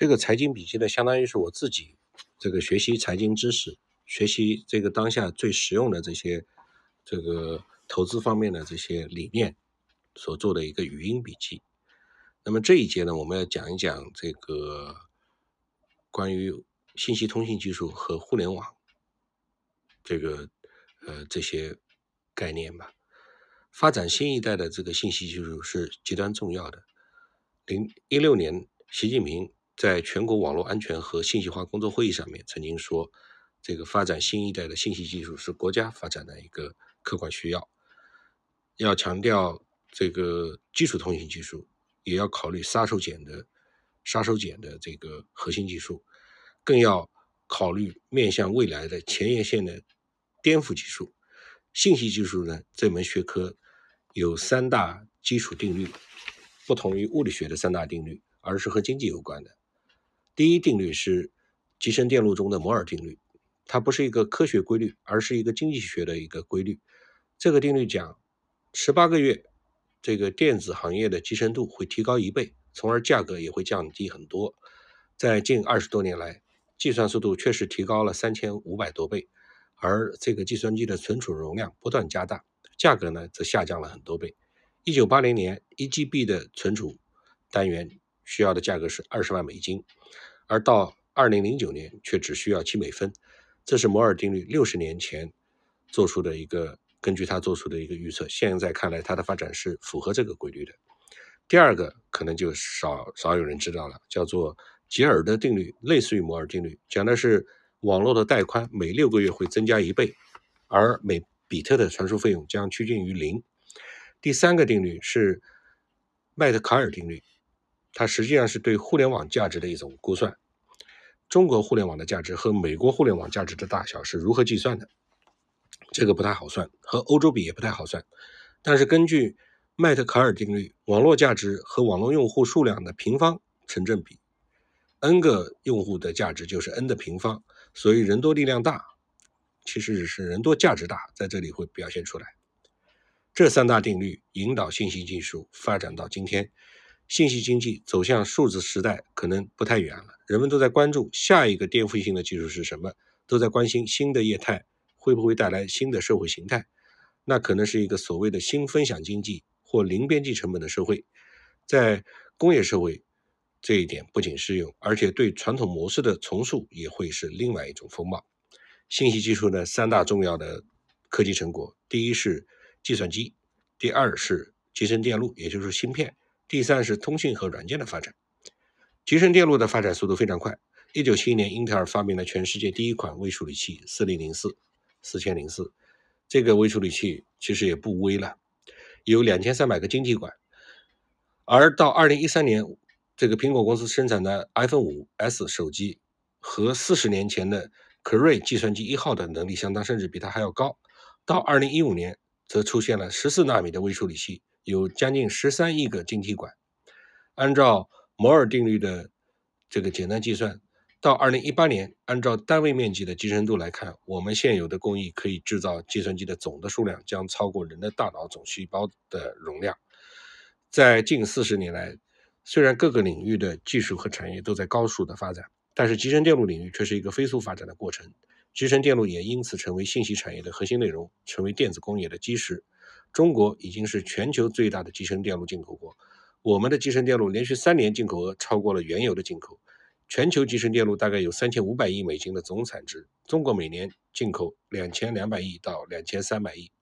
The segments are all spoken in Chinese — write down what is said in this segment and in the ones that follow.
这个财经笔记呢，相当于是我自己这个学习财经知识、学习这个当下最实用的这些这个投资方面的这些理念所做的一个语音笔记。那么这一节呢，我们要讲一讲这个关于信息通信技术和互联网这个呃这些概念吧。发展新一代的这个信息技术是极端重要的。零一六年，习近平。在全国网络安全和信息化工作会议上面，曾经说，这个发展新一代的信息技术是国家发展的一个客观需要，要强调这个基础通信技术，也要考虑杀手锏的杀手锏的这个核心技术，更要考虑面向未来的前沿线的颠覆技术。信息技术呢，这门学科有三大基础定律，不同于物理学的三大定律，而是和经济有关的。第一定律是集成电路中的摩尔定律，它不是一个科学规律，而是一个经济学的一个规律。这个定律讲，十八个月，这个电子行业的集成度会提高一倍，从而价格也会降低很多。在近二十多年来，计算速度确实提高了三千五百多倍，而这个计算机的存储容量不断加大，价格呢则下降了很多倍。一九八零年，一 GB 的存储单元需要的价格是二十万美金。而到二零零九年却只需要七美分，这是摩尔定律六十年前做出的一个根据他做出的一个预测。现在看来，它的发展是符合这个规律的。第二个可能就少少有人知道了，叫做吉尔的定律，类似于摩尔定律，讲的是网络的带宽每六个月会增加一倍，而每比特的传输费用将趋近于零。第三个定律是麦特卡尔定律。它实际上是对互联网价值的一种估算。中国互联网的价值和美国互联网价值的大小是如何计算的？这个不太好算，和欧洲比也不太好算。但是根据麦特卡尔定律，网络价值和网络用户数量的平方成正比，n 个用户的价值就是 n 的平方。所以人多力量大，其实是人多价值大，在这里会表现出来。这三大定律引导信息技术发展到今天。信息经济走向数字时代可能不太远了，人们都在关注下一个颠覆性的技术是什么，都在关心新的业态会不会带来新的社会形态。那可能是一个所谓的新分享经济或零边际成本的社会。在工业社会，这一点不仅适用，而且对传统模式的重塑也会是另外一种风貌。信息技术的三大重要的科技成果，第一是计算机，第二是集成电路，也就是芯片。第三是通信和软件的发展，集成电路的发展速度非常快。一九七一年，英特尔发明了全世界第一款微处理器四零零四四千零四，这个微处理器其实也不微了，有两千三百个晶体管。而到二零一三年，这个苹果公司生产的 iPhone 五 S 手机和四十年前的可瑞计算机一号的能力相当，甚至比它还要高。到二零一五年，则出现了十四纳米的微处理器。有将近十三亿个晶体管，按照摩尔定律的这个简单计算，到二零一八年，按照单位面积的集成度来看，我们现有的工艺可以制造计算机的总的数量将超过人的大脑总细胞的容量。在近四十年来，虽然各个领域的技术和产业都在高速的发展，但是集成电路领域却是一个飞速发展的过程。集成电路也因此成为信息产业的核心内容，成为电子工业的基石。中国已经是全球最大的集成电路进口国，我们的集成电路连续三年进口额超过了原油的进口。全球集成电路大概有三千五百亿美金的总产值，中国每年进口两千两百亿到两千三百亿，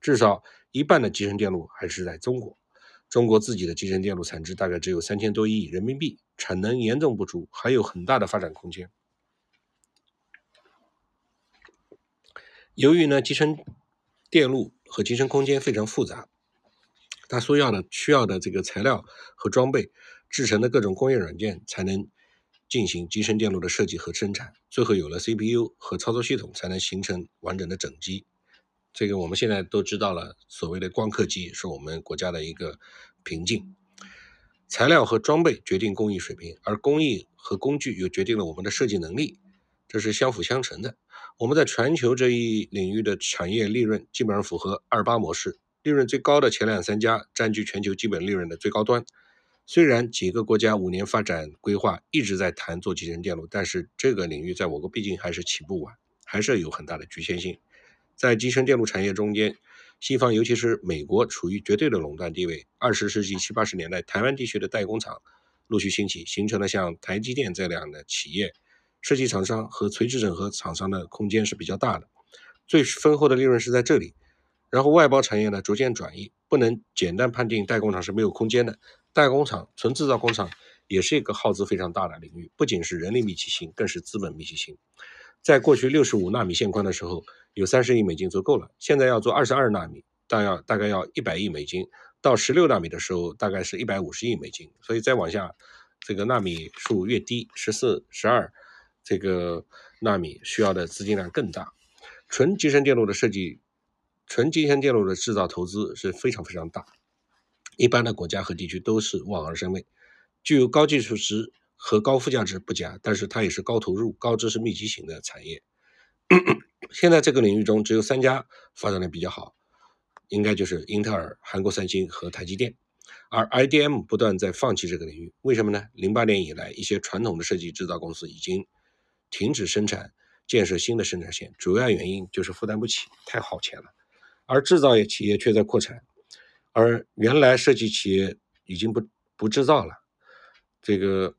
至少一半的集成电路还是在中国。中国自己的集成电路产值大概只有三千多亿人民币，产能严重不足，还有很大的发展空间。由于呢，集成电路和集成空间非常复杂，它所要的需要的这个材料和装备，制成的各种工业软件才能进行集成电路的设计和生产。最后有了 CPU 和操作系统，才能形成完整的整机。这个我们现在都知道了，所谓的光刻机是我们国家的一个瓶颈。材料和装备决定工艺水平，而工艺和工具又决定了我们的设计能力，这是相辅相成的。我们在全球这一领域的产业利润基本上符合二八模式，利润最高的前两三家占据全球基本利润的最高端。虽然几个国家五年发展规划一直在谈做集成电路，但是这个领域在我国毕竟还是起步晚，还是有很大的局限性。在集成电路产业中间，西方尤其是美国处于绝对的垄断地位。二十世纪七八十年代，台湾地区的代工厂陆续兴起，形成了像台积电这样的企业，设计厂商和垂直整合厂商的空间是比较大的，最丰厚的利润是在这里。然后外包产业呢逐渐转移，不能简单判定代工厂是没有空间的。代工厂、纯制造工厂也是一个耗资非常大的领域，不仅是人力密集型，更是资本密集型。在过去六十五纳米线宽的时候，有三十亿美金足够了。现在要做二十二纳米，大要大概要一百亿美金。到十六纳米的时候，大概是一百五十亿美金。所以再往下，这个纳米数越低，十四、十二这个纳米需要的资金量更大。纯集成电路的设计。纯集成电路的制造投资是非常非常大，一般的国家和地区都是望而生畏，具有高技术值和高附加值不假，但是它也是高投入、高知识密集型的产业。现在这个领域中只有三家发展的比较好，应该就是英特尔、韩国三星和台积电，而 IDM 不断在放弃这个领域，为什么呢？零八年以来，一些传统的设计制造公司已经停止生产，建设新的生产线，主要原因就是负担不起，太耗钱了。而制造业企业却在扩产，而原来设计企业已经不不制造了。这个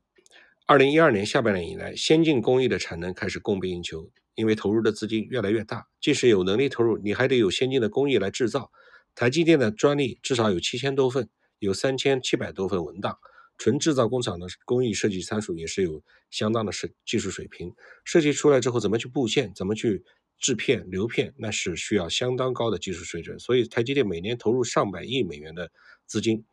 二零一二年下半年以来，先进工艺的产能开始供不应求，因为投入的资金越来越大。即使有能力投入，你还得有先进的工艺来制造。台积电的专利至少有七千多份，有三千七百多份文档。纯制造工厂的工艺设计参数也是有相当的设技术水平。设计出来之后，怎么去布线，怎么去？制片、流片那是需要相当高的技术水准，所以台积电每年投入上百亿美元的资金，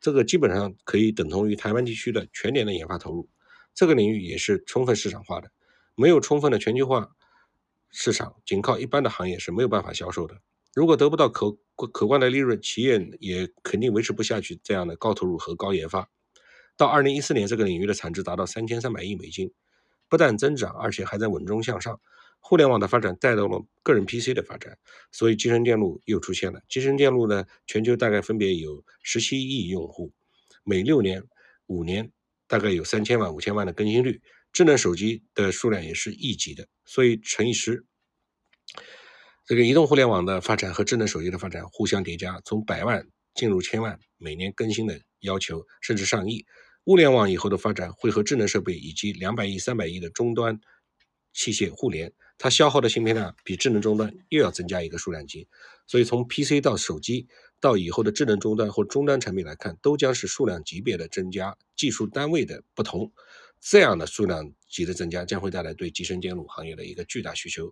这个基本上可以等同于台湾地区的全年的研发投入。这个领域也是充分市场化的，没有充分的全球化市场，仅靠一般的行业是没有办法销售的。如果得不到可可观的利润，企业也肯定维持不下去这样的高投入和高研发。到二零一四年，这个领域的产值达到三千三百亿美金，不但增长，而且还在稳中向上。互联网的发展带动了个人 PC 的发展，所以集成电路又出现了。集成电路呢，全球大概分别有十七亿用户，每六年、五年大概有三千万、五千万的更新率。智能手机的数量也是亿级的，所以乘以十，这个移动互联网的发展和智能手机的发展互相叠加，从百万进入千万，每年更新的要求甚至上亿。物联网以后的发展会和智能设备以及两百亿、三百亿的终端器械互联。它消耗的芯片量比智能终端又要增加一个数量级，所以从 PC 到手机到以后的智能终端或终端产品来看，都将是数量级别的增加，技术单位的不同，这样的数量级的增加将会带来对集成电路行业的一个巨大需求。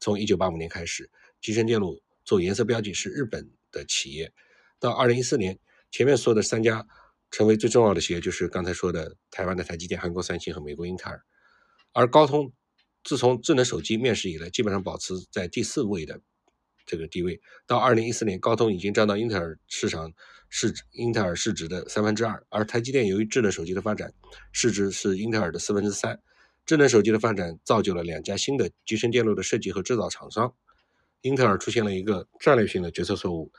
从1985年开始，集成电路做颜色标记是日本的企业，到2014年，前面说的三家成为最重要的企业，就是刚才说的台湾的台积电、韩国三星和美国英特尔，而高通。自从智能手机面世以来，基本上保持在第四位的这个地位。到二零一四年，高通已经占到英特尔市场市值，英特尔市值的三分之二。而台积电由于智能手机的发展，市值是英特尔的四分之三。智能手机的发展造就了两家新的集成电路的设计和制造厂商。英特尔出现了一个战略性的决策错误，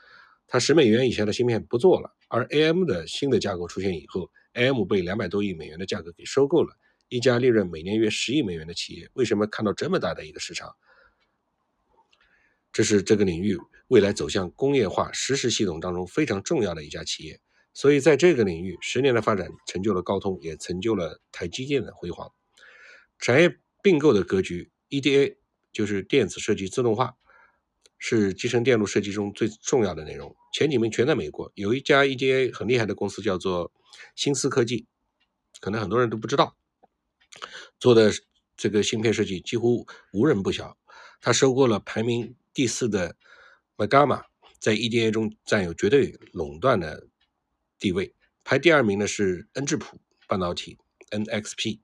它十美元以下的芯片不做了。而 AM 的新的架构出现以后，AM 被两百多亿美元的价格给收购了。一家利润每年约十亿美元的企业，为什么看到这么大的一个市场？这是这个领域未来走向工业化实时系统当中非常重要的一家企业。所以在这个领域，十年的发展成就了高通，也成就了台积电的辉煌。产业并购的格局，EDA 就是电子设计自动化，是集成电路设计中最重要的内容。前几名全在美国，有一家 EDA 很厉害的公司叫做新思科技，可能很多人都不知道。做的这个芯片设计几乎无人不晓。他收购了排名第四的 Magama，在 EDA 中占有绝对垄断的地位。排第二名的是恩智浦半导体 （NXP）。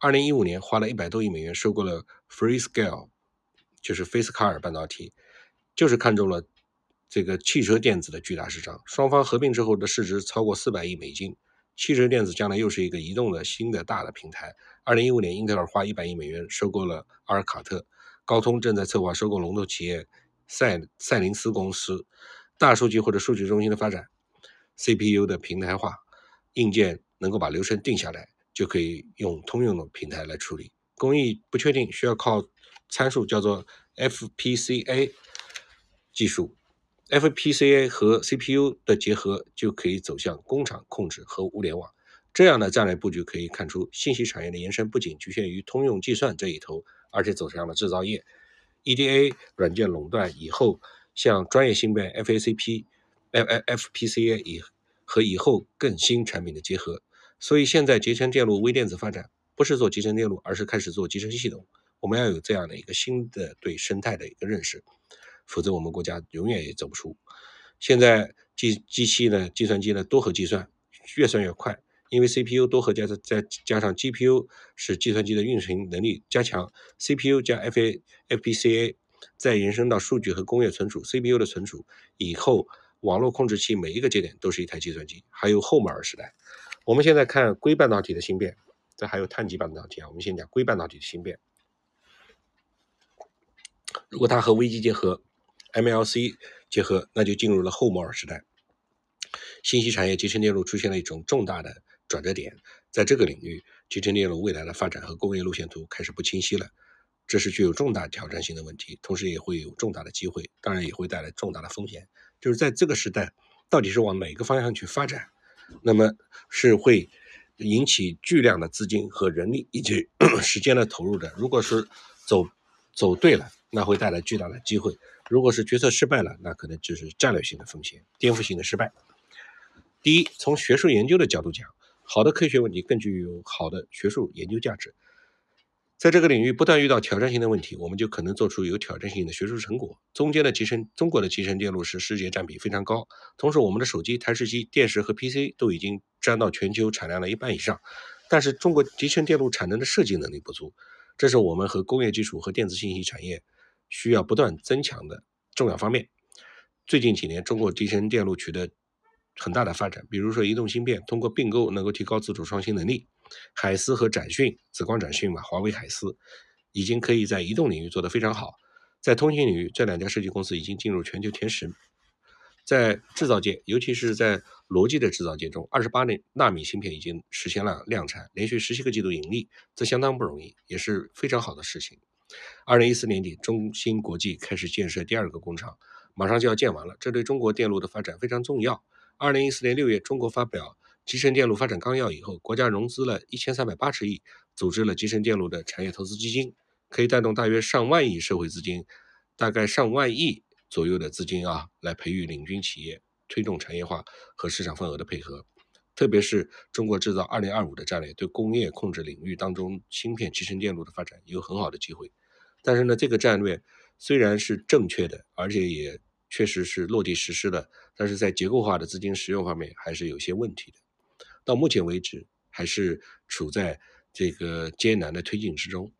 二零一五年花了一百多亿美元收购了 Freescale，就是菲斯卡尔半导体，就是看中了这个汽车电子的巨大市场。双方合并之后的市值超过四百亿美金。汽车电子将来又是一个移动的新的大的平台。二零一五年，英特尔花一百亿美元收购了阿尔卡特，高通正在策划收购龙头企业赛赛灵思公司。大数据或者数据中心的发展，CPU 的平台化，硬件能够把流程定下来，就可以用通用的平台来处理。工艺不确定，需要靠参数叫做 FPCA 技术，FPCA 和 CPU 的结合就可以走向工厂控制和物联网。这样的战略布局可以看出，信息产业的延伸不仅局限于通用计算这一头，而且走向了制造业。EDA 软件垄断以后，像专业芯片 FACP、FFPCA 以和以后更新产品的结合。所以现在集成电路、微电子发展不是做集成电路，而是开始做集成系统。我们要有这样的一个新的对生态的一个认识，否则我们国家永远也走不出。现在机机器呢，计算机呢多核计算，越算越快。因为 CPU 多核加再加上 GPU 使计算机的运行能力加强，CPU 加 FA FPCA 再延伸到数据和工业存储，CPU 的存储以后，网络控制器每一个节点都是一台计算机。还有后摩尔时代，我们现在看硅半导体的芯片，这还有碳基半导体啊。我们先讲硅半导体的芯片，如果它和微机结合，MLC 结合，那就进入了后摩尔时代。信息产业集成电路出现了一种重大的。转折点，在这个领域，集成电路未来的发展和工业路线图开始不清晰了，这是具有重大挑战性的问题，同时也会有重大的机会，当然也会带来重大的风险。就是在这个时代，到底是往哪个方向去发展，那么是会引起巨量的资金和人力以及 时间的投入的。如果是走走对了，那会带来巨大的机会；如果是决策失败了，那可能就是战略性的风险，颠覆性的失败。第一，从学术研究的角度讲。好的科学问题更具有好的学术研究价值。在这个领域不断遇到挑战性的问题，我们就可能做出有挑战性的学术成果。中间的集成，中国的集成电路是世界占比非常高，同时我们的手机、台式机、电视和 PC 都已经占到全球产量的一半以上。但是中国集成电路产能的设计能力不足，这是我们和工业技术和电子信息产业需要不断增强的重要方面。最近几年，中国集成电路取得。很大的发展，比如说移动芯片通过并购能够提高自主创新能力，海思和展讯，紫光展讯嘛，华为海思已经可以在移动领域做得非常好，在通信领域，这两家设计公司已经进入全球前十。在制造界，尤其是在逻辑的制造界中，二十八纳米芯片已经实现了量产，连续十七个季度盈利，这相当不容易，也是非常好的事情。二零一四年底，中芯国际开始建设第二个工厂，马上就要建完了，这对中国电路的发展非常重要。二零一四年六月，中国发表《集成电路发展纲要》以后，国家融资了一千三百八十亿，组织了集成电路的产业投资基金，可以带动大约上万亿社会资金，大概上万亿左右的资金啊，来培育领军企业，推动产业化和市场份额的配合。特别是中国制造二零二五的战略，对工业控制领域当中芯片集成电路的发展有很好的机会。但是呢，这个战略虽然是正确的，而且也。确实是落地实施的，但是在结构化的资金使用方面还是有些问题的。到目前为止，还是处在这个艰难的推进之中。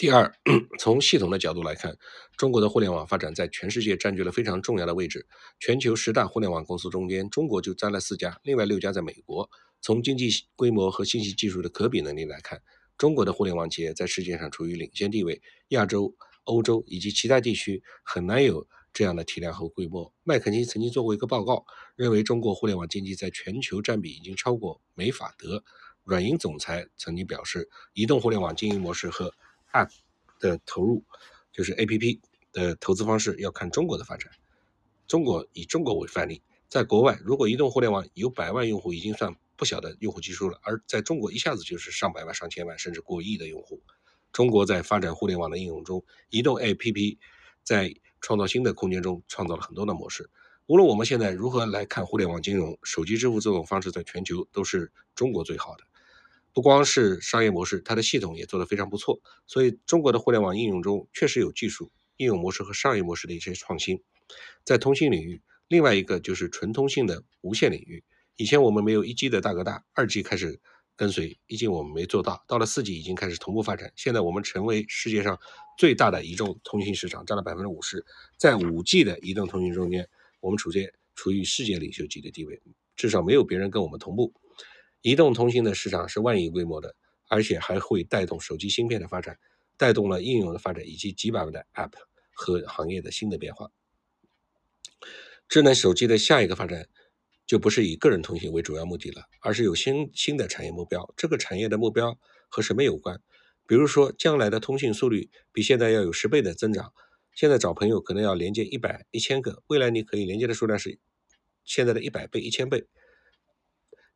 第二，从系统的角度来看，中国的互联网发展在全世界占据了非常重要的位置。全球十大互联网公司中间，中国就占了四家，另外六家在美国。从经济规模和信息技术的可比能力来看，中国的互联网企业在世界上处于领先地位。亚洲、欧洲以及其他地区很难有。这样的体量和规模，麦肯锡曾经做过一个报告，认为中国互联网经济在全球占比已经超过美法德。软银总裁曾经表示，移动互联网经营模式和 App 的投入，就是 APP 的投资方式，要看中国的发展。中国以中国为范例，在国外，如果移动互联网有百万用户，已经算不小的用户基数了，而在中国一下子就是上百万、上千万，甚至过亿的用户。中国在发展互联网的应用中，移动 APP 在创造新的空间中，创造了很多的模式。无论我们现在如何来看互联网金融、手机支付这种方式，在全球都是中国最好的。不光是商业模式，它的系统也做得非常不错。所以，中国的互联网应用中确实有技术、应用模式和商业模式的一些创新。在通信领域，另外一个就是纯通信的无线领域。以前我们没有一 G 的大哥大，二 G 开始。跟随，毕竟我们没做到。到了四 G 已经开始同步发展，现在我们成为世界上最大的移动通信市场，占了百分之五十。在五 G 的移动通信中间，我们处在处于世界领袖级的地位，至少没有别人跟我们同步。移动通信的市场是万亿规模的，而且还会带动手机芯片的发展，带动了应用的发展以及几百万的 App 和行业的新的变化。智能手机的下一个发展。就不是以个人通信为主要目的了，而是有新新的产业目标。这个产业的目标和什么有关？比如说，将来的通信速率比现在要有十倍的增长。现在找朋友可能要连接一百、一千个，未来你可以连接的数量是现在的一百倍、一千倍。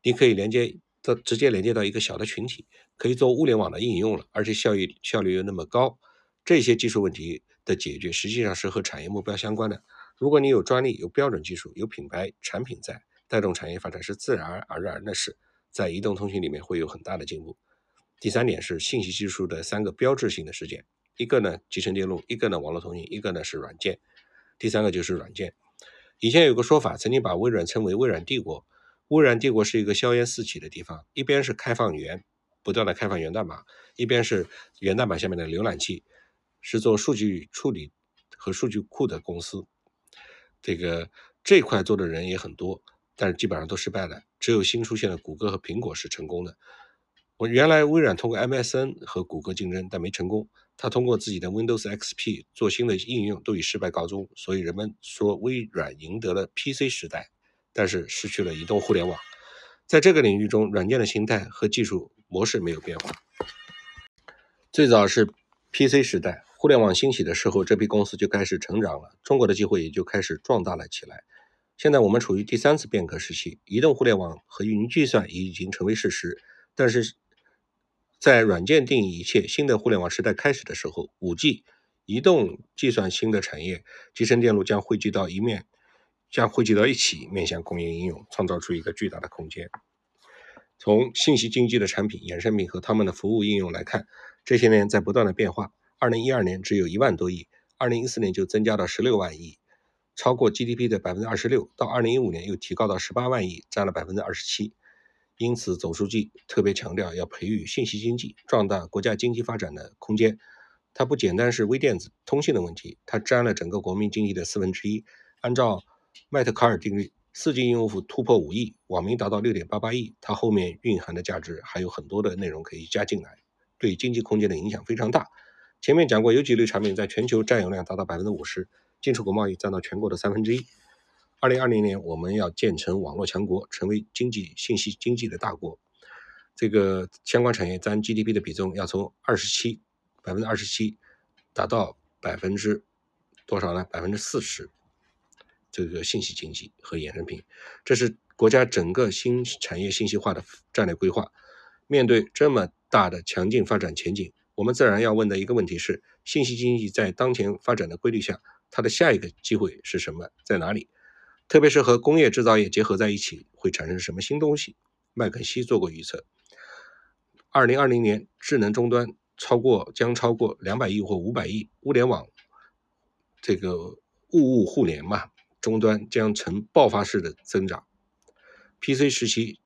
你可以连接到直接连接到一个小的群体，可以做物联网的应用了，而且效益效率又那么高。这些技术问题的解决，实际上是和产业目标相关的。如果你有专利、有标准技术、有品牌产品在带动产业发展，是自然而然的事，在移动通信里面会有很大的进步。第三点是信息技术的三个标志性的事件。一个呢，集成电路；一个呢，网络通信；一个呢是软件。第三个就是软件。以前有个说法，曾经把微软称为“微软帝国”。微软帝国是一个硝烟四起的地方，一边是开放源，不断的开放源代码；一边是源代码下面的浏览器，是做数据处理和数据库的公司。这个这块做的人也很多，但是基本上都失败了。只有新出现的谷歌和苹果是成功的。我原来微软通过 MSN 和谷歌竞争，但没成功。他通过自己的 Windows XP 做新的应用，都以失败告终。所以人们说微软赢得了 PC 时代，但是失去了移动互联网。在这个领域中，软件的形态和技术模式没有变化。最早是 PC 时代，互联网兴起的时候，这批公司就开始成长了，中国的机会也就开始壮大了起来。现在我们处于第三次变革时期，移动互联网和云计算已经成为事实，但是。在软件定义一切新的互联网时代开始的时候，5G 移动计算新的产业，集成电路将汇聚到一面，将汇集到一起，面向工业应用，创造出一个巨大的空间。从信息经济的产品、衍生品和他们的服务应用来看，这些年在不断的变化。2012年只有一万多亿，2014年就增加到16万亿，超过 GDP 的百分之二十六。到2015年又提高到18万亿，占了百分之二十七。因此，总书记特别强调要培育信息经济，壮大国家经济发展的空间。它不简单是微电子通信的问题，它占了整个国民经济的四分之一。按照麦特卡尔定律四 G 用户突破五亿，网民达到六点八八亿，它后面蕴含的价值还有很多的内容可以加进来，对经济空间的影响非常大。前面讲过，有几类产品在全球占有量达到百分之五十，进出口贸易占到全国的三分之一。二零二零年，我们要建成网络强国，成为经济信息经济的大国。这个相关产业占 GDP 的比重要从二十七百分之二十七达到百分之多少呢？百分之四十。这个信息经济和衍生品，这是国家整个新产业信息化的战略规划。面对这么大的强劲发展前景，我们自然要问的一个问题是：信息经济在当前发展的规律下，它的下一个机会是什么？在哪里？特别是和工业制造业结合在一起，会产生什么新东西？麦肯锡做过预测，二零二零年智能终端超过将超过两百亿或五百亿，物联网这个物物互联嘛，终端将呈爆发式的增长。PC 时期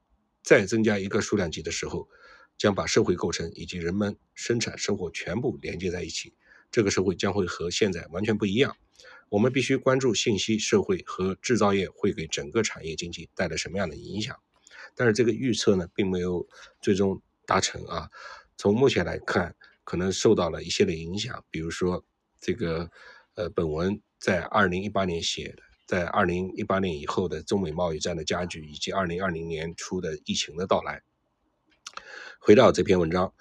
再增加一个数量级的时候，将把社会构成以及人们生产生活全部连接在一起，这个社会将会和现在完全不一样。我们必须关注信息社会和制造业会给整个产业经济带来什么样的影响，但是这个预测呢，并没有最终达成啊。从目前来看，可能受到了一些的影响，比如说这个呃，本文在二零一八年写的，在二零一八年以后的中美贸易战的加剧，以及二零二零年初的疫情的到来。回到这篇文章，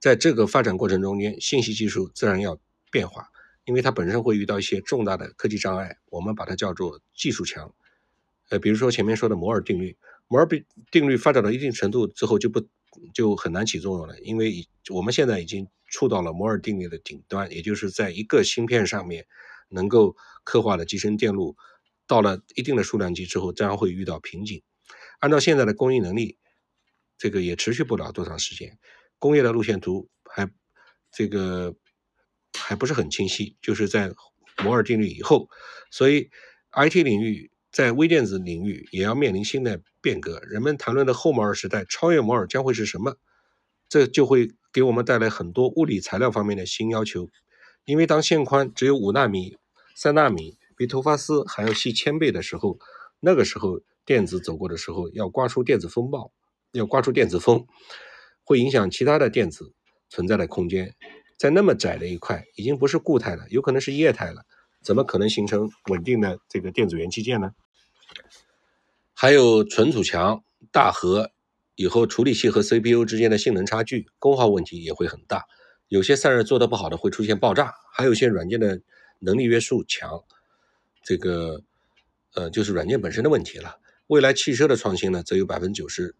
在这个发展过程中间，信息技术自然要变化。因为它本身会遇到一些重大的科技障碍，我们把它叫做技术墙。呃，比如说前面说的摩尔定律，摩尔定律发展到一定程度之后就不就很难起作用了，因为我们现在已经触到了摩尔定律的顶端，也就是在一个芯片上面能够刻画的集成电路，到了一定的数量级之后，将会遇到瓶颈。按照现在的供应能力，这个也持续不了多长时间。工业的路线图还这个。还不是很清晰，就是在摩尔定律以后，所以 IT 领域在微电子领域也要面临新的变革。人们谈论的后摩尔时代，超越摩尔将会是什么？这就会给我们带来很多物理材料方面的新要求。因为当线宽只有五纳米、三纳米，比头发丝还要细千倍的时候，那个时候电子走过的时候，要刮出电子风暴，要刮出电子风，会影响其他的电子存在的空间。在那么窄的一块，已经不是固态了，有可能是液态了，怎么可能形成稳定的这个电子元器件呢？还有存储强、大核，以后处理器和 CPU 之间的性能差距、功耗问题也会很大。有些散热做得不好的会出现爆炸，还有一些软件的能力约束强，这个呃就是软件本身的问题了。未来汽车的创新呢，则有百分之九十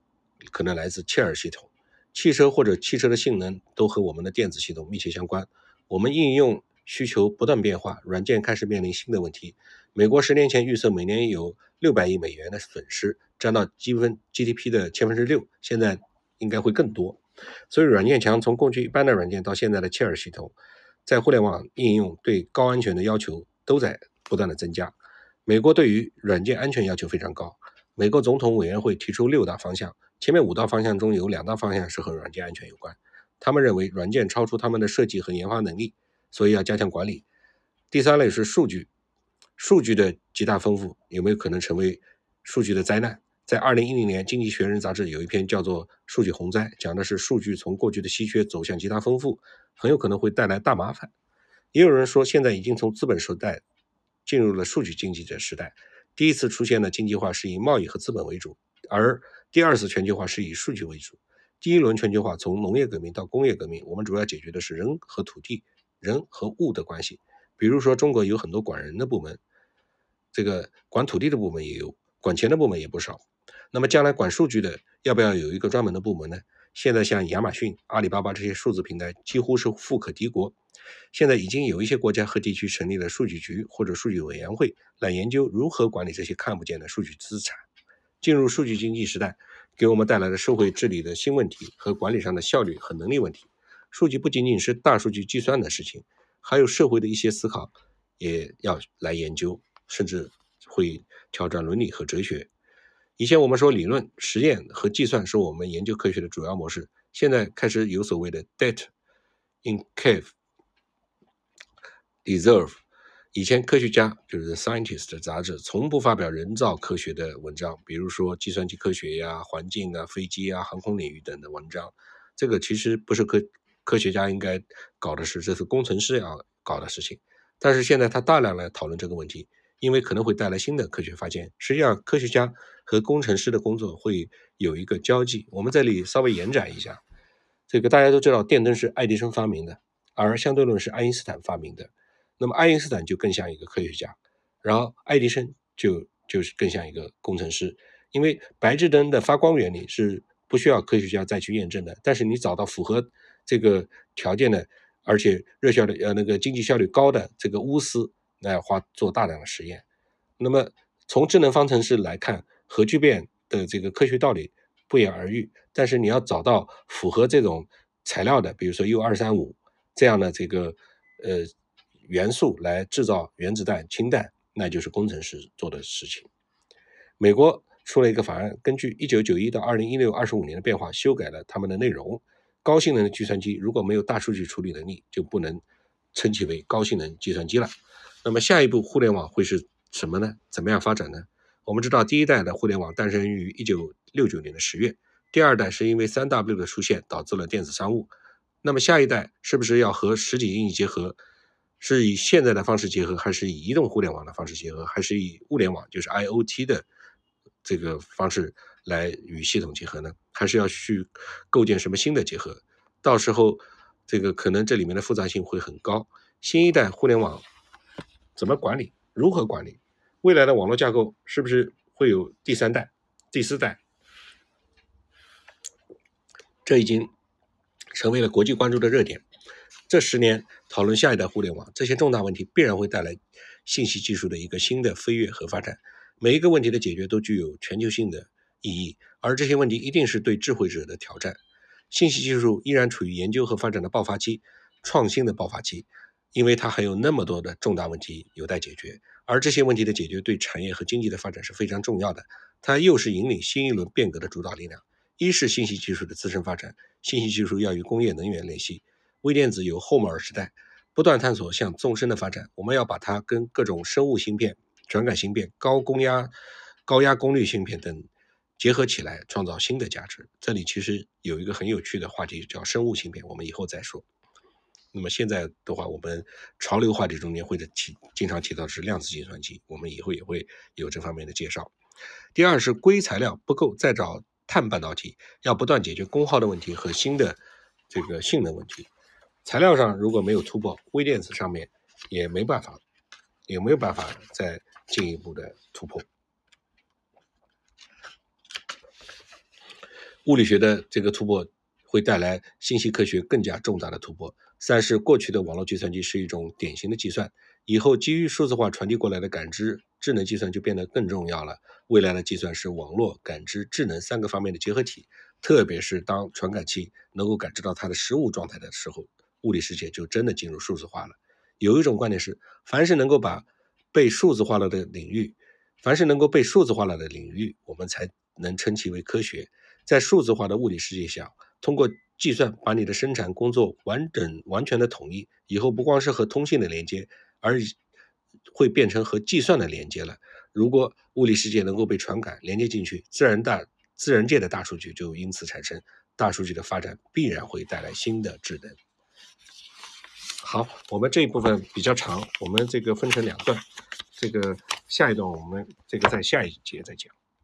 可能来自切尔系统。汽车或者汽车的性能都和我们的电子系统密切相关。我们应用需求不断变化，软件开始面临新的问题。美国十年前预测每年有六百亿美元的损失，占到积分 GDP 的千分之六，现在应该会更多。所以，软件强从过去一般的软件到现在的切尔系统，在互联网应用对高安全的要求都在不断的增加。美国对于软件安全要求非常高。美国总统委员会提出六大方向，前面五大方向中有两大方向是和软件安全有关。他们认为软件超出他们的设计和研发能力，所以要加强管理。第三类是数据，数据的极大丰富有没有可能成为数据的灾难？在二零一零年，《经济学人》杂志有一篇叫做《数据洪灾》，讲的是数据从过去的稀缺走向极大丰富，很有可能会带来大麻烦。也有人说，现在已经从资本时代进入了数据经济的时代。第一次出现的经济化是以贸易和资本为主，而第二次全球化是以数据为主。第一轮全球化从农业革命到工业革命，我们主要解决的是人和土地、人和物的关系。比如说，中国有很多管人的部门，这个管土地的部门也有，管钱的部门也不少。那么将来管数据的，要不要有一个专门的部门呢？现在像亚马逊、阿里巴巴这些数字平台几乎是富可敌国。现在已经有一些国家和地区成立了数据局或者数据委员会，来研究如何管理这些看不见的数据资产。进入数据经济时代，给我们带来了社会治理的新问题和管理上的效率和能力问题。数据不仅仅是大数据计算的事情，还有社会的一些思考也要来研究，甚至会挑战伦理和哲学。以前我们说理论、实验和计算是我们研究科学的主要模式，现在开始有所谓的 data in cave。Deserve，以前科学家就是《Scientist》杂志从不发表人造科学的文章，比如说计算机科学呀、环境啊、飞机啊、航空领域等的文章。这个其实不是科科学家应该搞的事，这是工程师要搞的事情。但是现在他大量来讨论这个问题，因为可能会带来新的科学发现。实际上，科学家和工程师的工作会有一个交际。我们这里稍微延展一下，这个大家都知道，电灯是爱迪生发明的，而相对论是爱因斯坦发明的。那么爱因斯坦就更像一个科学家，然后爱迪生就就是更像一个工程师，因为白炽灯的发光原理是不需要科学家再去验证的，但是你找到符合这个条件的，而且热效率呃那个经济效率高的这个钨丝，那要花做大量的实验。那么从智能方程式来看，核聚变的这个科学道理不言而喻，但是你要找到符合这种材料的，比如说 U 二三五这样的这个呃。元素来制造原子弹、氢弹，那就是工程师做的事情。美国出了一个法案，根据1991到2016、25年的变化，修改了他们的内容。高性能的计算机如果没有大数据处理能力，就不能称其为高性能计算机了。那么下一步互联网会是什么呢？怎么样发展呢？我们知道，第一代的互联网诞生于1969年的十月，第二代是因为 3W 的出现导致了电子商务。那么下一代是不是要和实体经济结合？是以现在的方式结合，还是以移动互联网的方式结合，还是以物联网，就是 IOT 的这个方式来与系统结合呢？还是要去构建什么新的结合？到时候这个可能这里面的复杂性会很高。新一代互联网怎么管理？如何管理？未来的网络架构是不是会有第三代、第四代？这已经成为了国际关注的热点。这十年讨论下一代互联网，这些重大问题必然会带来信息技术的一个新的飞跃和发展。每一个问题的解决都具有全球性的意义，而这些问题一定是对智慧者的挑战。信息技术依然处于研究和发展的爆发期，创新的爆发期，因为它还有那么多的重大问题有待解决。而这些问题的解决对产业和经济的发展是非常重要的。它又是引领新一轮变革的主导力量。一是信息技术的自身发展，信息技术要与工业能源联系。微电子有后摩尔时代，不断探索向纵深的发展。我们要把它跟各种生物芯片、传感芯片、高功压、高压功率芯片等结合起来，创造新的价值。这里其实有一个很有趣的话题，叫生物芯片，我们以后再说。那么现在的话，我们潮流话题中间会的提经常提到是量子计算机，我们以后也会有这方面的介绍。第二是硅材料不够，再找碳半导体，要不断解决功耗的问题和新的这个性能问题。材料上如果没有突破，微电子上面也没办法，也没有办法再进一步的突破。物理学的这个突破会带来信息科学更加重大的突破。三是过去的网络计算机是一种典型的计算，以后基于数字化传递过来的感知智能计算就变得更重要了。未来的计算是网络、感知、智能三个方面的结合体，特别是当传感器能够感知到它的实物状态的时候，物理世界就真的进入数字化了。有一种观点是，凡是能够把被数字化了的领域，凡是能够被数字化了的领域，我们才能称其为科学。在数字化的物理世界下，通过计算把你的生产工作完整完全的统一，以后不光是和通信的连接，而会变成和计算的连接了。如果物理世界能够被传感连接进去，自然大自然界的大数据就因此产生。大数据的发展必然会带来新的智能。好，我们这一部分比较长，我们这个分成两段，这个下一段我们这个在下一节再讲。